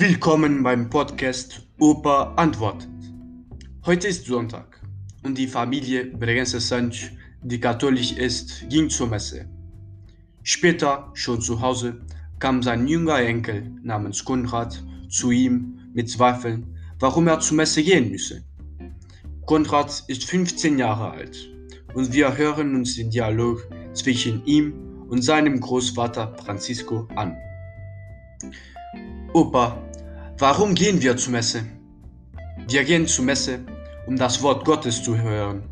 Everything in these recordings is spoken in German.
Willkommen beim Podcast Opa antwortet. Heute ist Sonntag und die Familie Bregenzer-Sanch, die katholisch ist, ging zur Messe. Später, schon zu Hause, kam sein jünger Enkel namens Konrad zu ihm mit Zweifeln, warum er zur Messe gehen müsse. Konrad ist 15 Jahre alt und wir hören uns den Dialog zwischen ihm und seinem Großvater Francisco an. Opa, warum gehen wir zur Messe? Wir gehen zur Messe, um das Wort Gottes zu hören.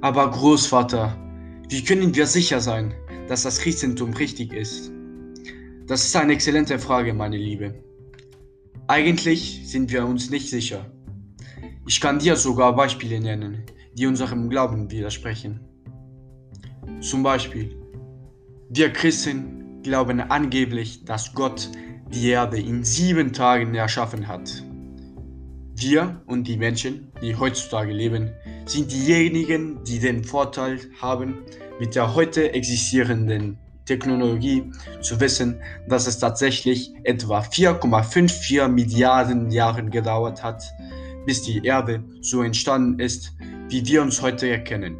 Aber Großvater, wie können wir sicher sein, dass das Christentum richtig ist? Das ist eine exzellente Frage, meine Liebe. Eigentlich sind wir uns nicht sicher. Ich kann dir sogar Beispiele nennen, die unserem Glauben widersprechen. Zum Beispiel, wir Christen glauben angeblich, dass Gott die Erde in sieben Tagen erschaffen hat. Wir und die Menschen, die heutzutage leben, sind diejenigen, die den Vorteil haben, mit der heute existierenden Technologie zu wissen, dass es tatsächlich etwa 4,54 Milliarden Jahre gedauert hat, bis die Erde so entstanden ist, wie wir uns heute erkennen.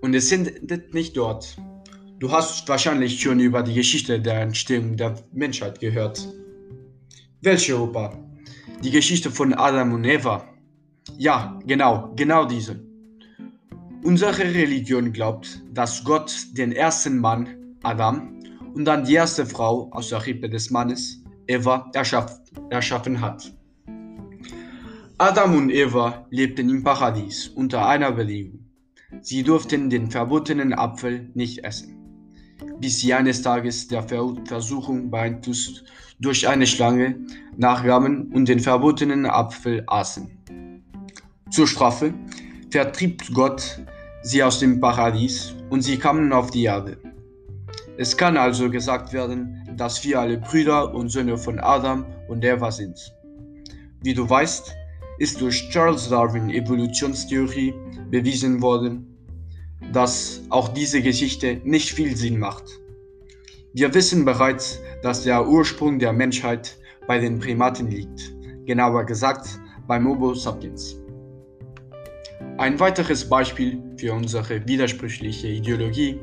Und es sind nicht dort. Du hast wahrscheinlich schon über die Geschichte der Entstehung der Menschheit gehört. Welche Opa? Die Geschichte von Adam und Eva. Ja, genau, genau diese. Unsere Religion glaubt, dass Gott den ersten Mann, Adam, und dann die erste Frau aus der Rippe des Mannes, Eva, erschaff, erschaffen hat. Adam und Eva lebten im Paradies unter einer Bedingung. Sie durften den verbotenen Apfel nicht essen, bis sie eines Tages der Versuchung beeinflusst durch eine Schlange nachgaben und den verbotenen Apfel aßen. Zur Strafe vertrieb Gott sie aus dem Paradies und sie kamen auf die Erde. Es kann also gesagt werden, dass wir alle Brüder und Söhne von Adam und Eva sind. Wie du weißt, ist durch Charles Darwin Evolutionstheorie bewiesen worden, dass auch diese Geschichte nicht viel Sinn macht. Wir wissen bereits, dass der Ursprung der Menschheit bei den Primaten liegt, genauer gesagt beim Homo sapiens. Ein weiteres Beispiel für unsere widersprüchliche Ideologie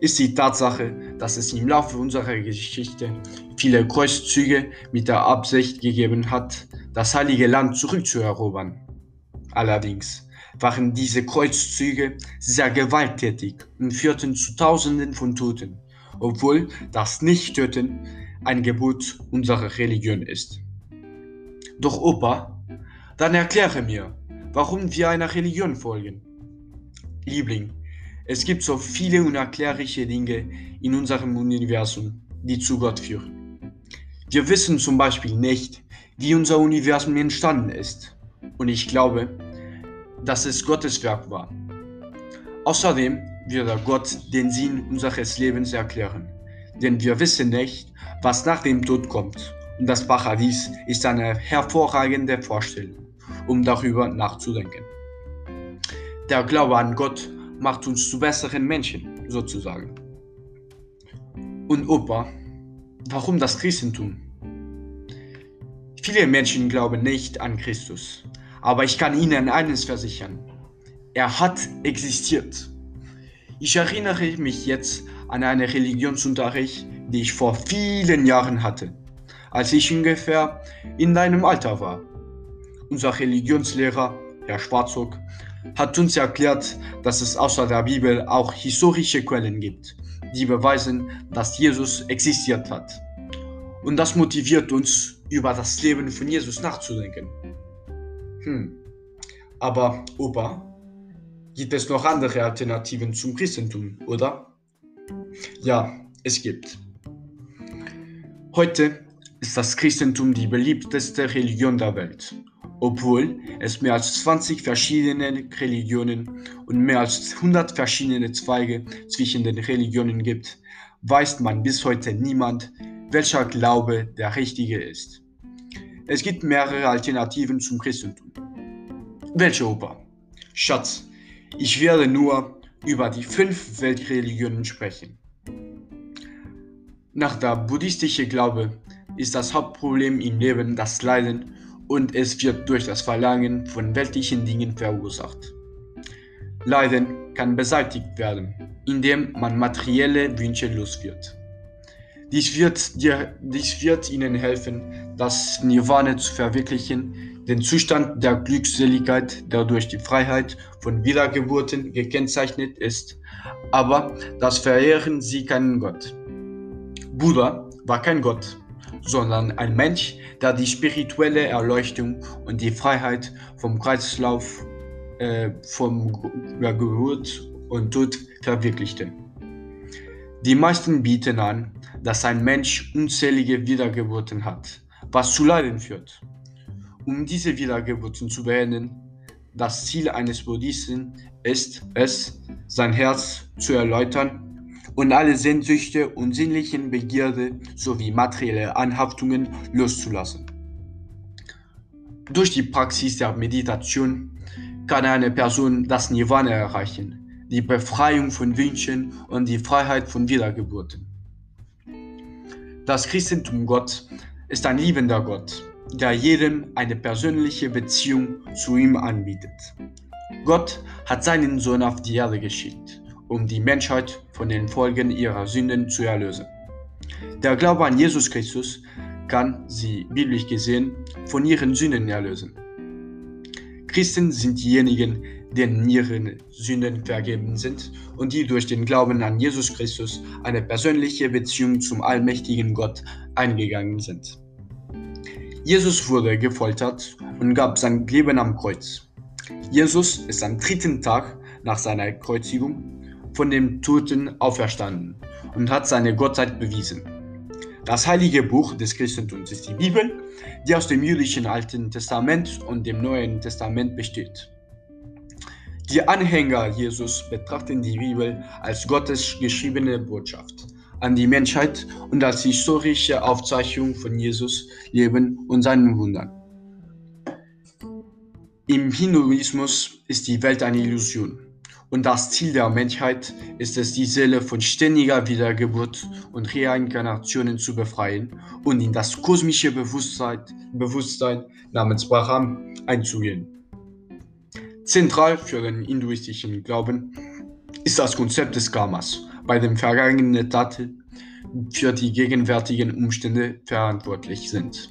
ist die Tatsache, dass es im Laufe unserer Geschichte viele Kreuzzüge mit der Absicht gegeben hat, das heilige Land zurückzuerobern. Allerdings waren diese Kreuzzüge sehr gewalttätig und führten zu Tausenden von Toten, obwohl das Nicht-Töten ein Gebot unserer Religion ist. Doch Opa, dann erkläre mir, warum wir einer Religion folgen. Liebling, es gibt so viele unerklärliche Dinge in unserem Universum, die zu Gott führen. Wir wissen zum Beispiel nicht, wie unser Universum entstanden ist. Und ich glaube, dass es Gottes Werk war. Außerdem würde Gott den Sinn unseres Lebens erklären, denn wir wissen nicht, was nach dem Tod kommt. Und das Paradies ist eine hervorragende Vorstellung, um darüber nachzudenken. Der Glaube an Gott macht uns zu besseren Menschen, sozusagen. Und Opa, warum das Christentum? Viele Menschen glauben nicht an Christus, aber ich kann Ihnen eines versichern. Er hat existiert. Ich erinnere mich jetzt an einen Religionsunterricht, die ich vor vielen Jahren hatte, als ich ungefähr in deinem Alter war. Unser Religionslehrer, Herr Schwarzog, hat uns erklärt, dass es außer der Bibel auch historische Quellen gibt, die beweisen, dass Jesus existiert hat. Und das motiviert uns, über das Leben von Jesus nachzudenken. Hm. Aber, Opa, gibt es noch andere Alternativen zum Christentum, oder? Ja, es gibt. Heute ist das Christentum die beliebteste Religion der Welt, obwohl es mehr als 20 verschiedene Religionen und mehr als 100 verschiedene Zweige zwischen den Religionen gibt, weiß man bis heute niemand, welcher Glaube der richtige ist. Es gibt mehrere Alternativen zum Christentum. Welche Opa? Schatz, ich werde nur über die fünf Weltreligionen sprechen. Nach der buddhistischen Glaube ist das Hauptproblem im Leben das Leiden und es wird durch das Verlangen von weltlichen Dingen verursacht. Leiden kann beseitigt werden, indem man materielle Wünsche los wird. Dies wird, dir, dies wird Ihnen helfen, das Nirvana zu verwirklichen, den Zustand der Glückseligkeit, der durch die Freiheit von Wiedergeburten gekennzeichnet ist. Aber das verehren Sie keinen Gott. Buddha war kein Gott, sondern ein Mensch, der die spirituelle Erleuchtung und die Freiheit vom Kreislauf äh, von Geburt und Tod verwirklichte. Die meisten bieten an, dass ein Mensch unzählige Wiedergeburten hat, was zu Leiden führt. Um diese Wiedergeburten zu beenden, das Ziel eines Buddhisten ist es, sein Herz zu erläutern und alle Sehnsüchte und sinnlichen Begierde sowie materielle Anhaftungen loszulassen. Durch die Praxis der Meditation kann eine Person das Nirvana erreichen, die Befreiung von Wünschen und die Freiheit von Wiedergeburten. Das Christentum Gott ist ein liebender Gott, der jedem eine persönliche Beziehung zu ihm anbietet. Gott hat seinen Sohn auf die Erde geschickt, um die Menschheit von den Folgen ihrer Sünden zu erlösen. Der Glaube an Jesus Christus kann sie biblisch gesehen von ihren Sünden erlösen. Christen sind diejenigen, denen ihre Sünden vergeben sind und die durch den Glauben an Jesus Christus eine persönliche Beziehung zum allmächtigen Gott eingegangen sind. Jesus wurde gefoltert und gab sein Leben am Kreuz. Jesus ist am dritten Tag nach seiner Kreuzigung von dem Toten auferstanden und hat seine Gottheit bewiesen. Das heilige Buch des Christentums ist die Bibel, die aus dem jüdischen Alten Testament und dem Neuen Testament besteht. Die Anhänger Jesus betrachten die Bibel als Gottes geschriebene Botschaft an die Menschheit und als historische Aufzeichnung von Jesus Leben und seinen Wundern. Im Hinduismus ist die Welt eine Illusion und das Ziel der Menschheit ist es, die Seele von ständiger Wiedergeburt und Reinkarnationen zu befreien und in das kosmische Bewusstsein, Bewusstsein namens Brahman einzugehen. Zentral für den hinduistischen Glauben ist das Konzept des Karmas, bei dem vergangene Taten für die gegenwärtigen Umstände verantwortlich sind.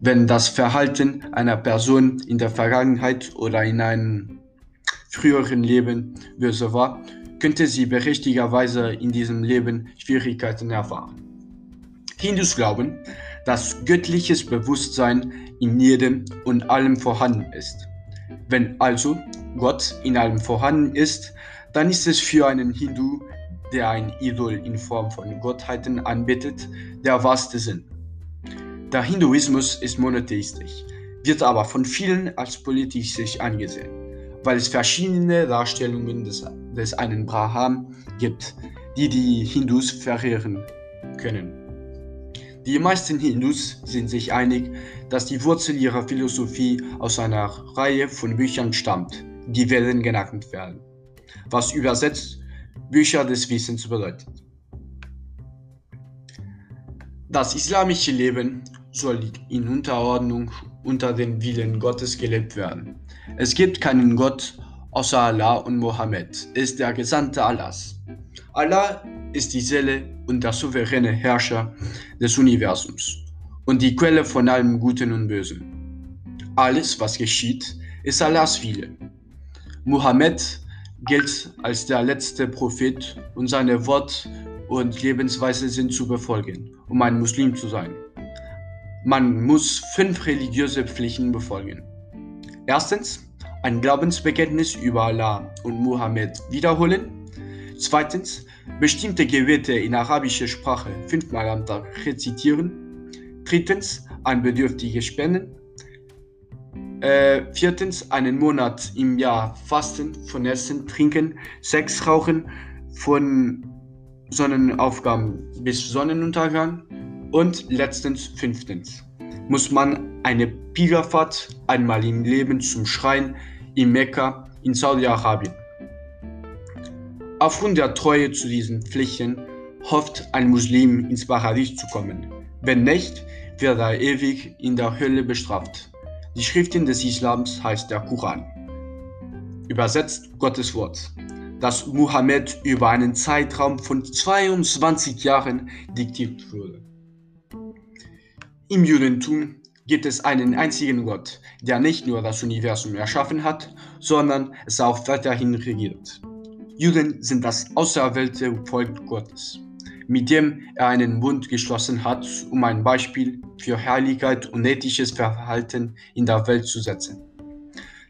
Wenn das Verhalten einer Person in der Vergangenheit oder in einem früheren Leben böse war, könnte sie berechtigterweise in diesem Leben Schwierigkeiten erfahren. Hindus glauben, dass göttliches Bewusstsein in jedem und allem vorhanden ist. Wenn also Gott in allem vorhanden ist, dann ist es für einen Hindu, der ein Idol in Form von Gottheiten anbetet, der wahrste Sinn. Der Hinduismus ist monotheistisch, wird aber von vielen als politisch angesehen, weil es verschiedene Darstellungen des, des einen Brahman gibt, die die Hindus verehren können. Die meisten Hindus sind sich einig, dass die Wurzel ihrer Philosophie aus einer Reihe von Büchern stammt, die Wellen genannt werden, was übersetzt Bücher des Wissens bedeutet. Das islamische Leben soll in Unterordnung unter den Willen Gottes gelebt werden. Es gibt keinen Gott außer Allah und Mohammed ist der Gesandte Allahs. Allah ist die Seele und der souveräne Herrscher des Universums und die Quelle von allem Guten und Bösen. Alles, was geschieht, ist Allahs Wille. Mohammed gilt als der letzte Prophet und seine Wort- und Lebensweise sind zu befolgen, um ein Muslim zu sein. Man muss fünf religiöse Pflichten befolgen. Erstens, ein Glaubensbekenntnis über Allah und Mohammed wiederholen. Zweitens, bestimmte Gebete in arabischer Sprache fünfmal am Tag rezitieren. Drittens, an Bedürftige spenden. Äh, viertens, einen Monat im Jahr fasten, von Essen, Trinken, Sex rauchen, von Sonnenaufgang bis Sonnenuntergang. Und letztens, fünftens, muss man eine Pilgerfahrt einmal im Leben zum Schrein in Mekka in Saudi-Arabien Aufgrund der Treue zu diesen Pflichten hofft ein Muslim ins Paradies zu kommen, Wenn nicht, wird er ewig in der Hölle bestraft. Die Schriften des Islams heißt der Koran. Übersetzt Gottes Wort, das Muhammad über einen Zeitraum von 22 Jahren diktiert wurde. Im Judentum gibt es einen einzigen Gott, der nicht nur das Universum erschaffen hat, sondern es auch weiterhin regiert. Juden sind das auserwählte Volk Gottes, mit dem er einen Bund geschlossen hat, um ein Beispiel für Heiligkeit und ethisches Verhalten in der Welt zu setzen.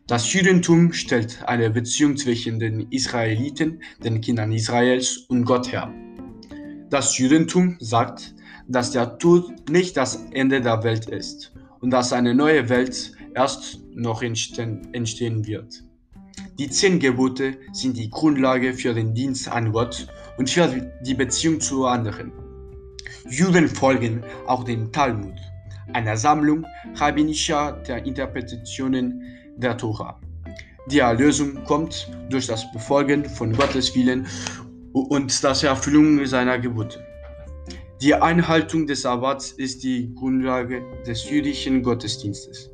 Das Judentum stellt eine Beziehung zwischen den Israeliten, den Kindern Israels und Gott her. Das Judentum sagt, dass der Tod nicht das Ende der Welt ist und dass eine neue Welt erst noch entstehen wird. Die zehn Gebote sind die Grundlage für den Dienst an Gott und für die Beziehung zu anderen. Juden folgen auch dem Talmud, einer Sammlung rabbinischer Interpretationen der Tora. Die Erlösung kommt durch das Befolgen von Gottes Willen und das Erfüllung seiner Gebote. Die Einhaltung des Sabbats ist die Grundlage des jüdischen Gottesdienstes.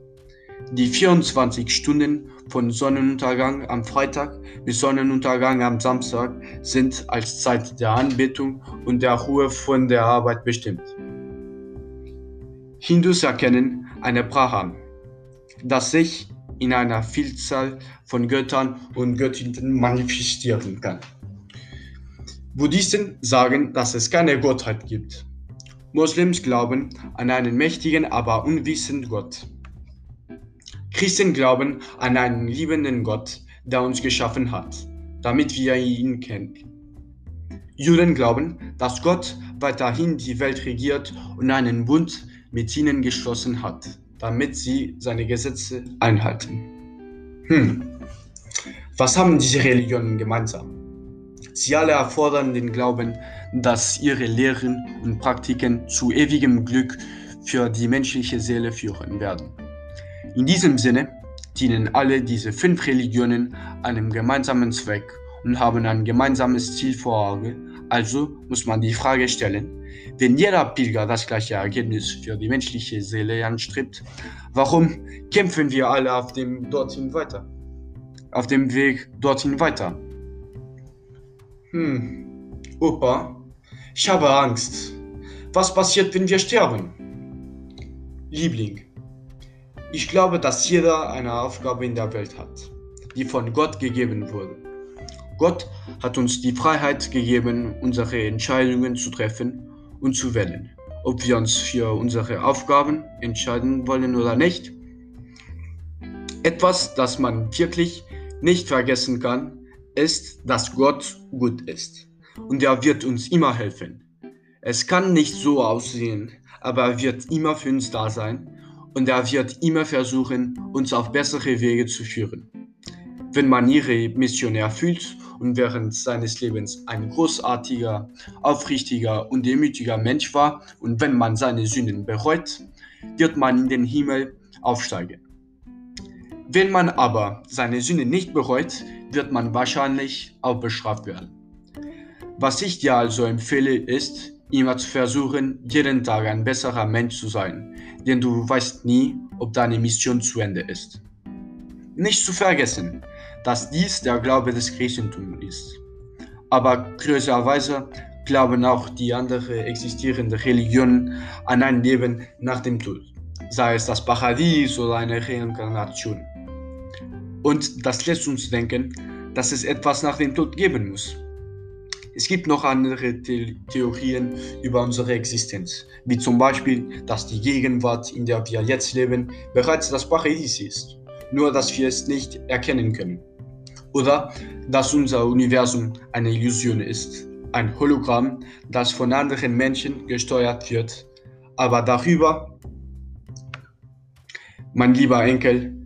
Die 24 Stunden von Sonnenuntergang am Freitag bis Sonnenuntergang am Samstag sind als Zeit der Anbetung und der Ruhe von der Arbeit bestimmt. Hindus erkennen eine Brahman, das sich in einer Vielzahl von Göttern und Göttinnen manifestieren kann. Buddhisten sagen, dass es keine Gottheit gibt. Moslems glauben an einen mächtigen, aber unwissenden Gott. Christen glauben an einen liebenden Gott, der uns geschaffen hat, damit wir ihn kennen. Juden glauben, dass Gott weiterhin die Welt regiert und einen Bund mit ihnen geschlossen hat, damit sie seine Gesetze einhalten. Hm. Was haben diese Religionen gemeinsam? Sie alle erfordern den Glauben, dass ihre Lehren und Praktiken zu ewigem Glück für die menschliche Seele führen werden. In diesem Sinne dienen alle diese fünf Religionen einem gemeinsamen Zweck und haben ein gemeinsames Ziel vor Augen. Also muss man die Frage stellen, wenn jeder Pilger das gleiche Ergebnis für die menschliche Seele anstrebt, warum kämpfen wir alle auf dem dorthin weiter? Auf dem Weg dorthin weiter? Hm, Opa, ich habe Angst. Was passiert, wenn wir sterben? Liebling, ich glaube, dass jeder eine Aufgabe in der Welt hat, die von Gott gegeben wurde. Gott hat uns die Freiheit gegeben, unsere Entscheidungen zu treffen und zu wählen, ob wir uns für unsere Aufgaben entscheiden wollen oder nicht. Etwas, das man wirklich nicht vergessen kann, ist, dass Gott gut ist und er wird uns immer helfen. Es kann nicht so aussehen, aber er wird immer für uns da sein und er wird immer versuchen, uns auf bessere Wege zu führen. Wenn man ihre Mission erfüllt und während seines Lebens ein großartiger, aufrichtiger und demütiger Mensch war und wenn man seine Sünden bereut, wird man in den Himmel aufsteigen. Wenn man aber seine Sünde nicht bereut, wird man wahrscheinlich auch bestraft werden. Was ich dir also empfehle, ist, immer zu versuchen, jeden Tag ein besserer Mensch zu sein, denn du weißt nie, ob deine Mission zu Ende ist. Nicht zu vergessen, dass dies der Glaube des Christentums ist. Aber größerweise glauben auch die anderen existierenden Religionen an ein Leben nach dem Tod, sei es das Paradies oder eine Reinkarnation. Und das lässt uns denken, dass es etwas nach dem Tod geben muss. Es gibt noch andere The Theorien über unsere Existenz, wie zum Beispiel, dass die Gegenwart, in der wir jetzt leben, bereits das Paradies ist, nur dass wir es nicht erkennen können. Oder dass unser Universum eine Illusion ist, ein Hologramm, das von anderen Menschen gesteuert wird. Aber darüber, mein lieber Enkel,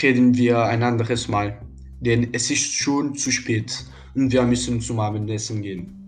reden wir ein anderes Mal, denn es ist schon zu spät und wir müssen zum Abendessen gehen.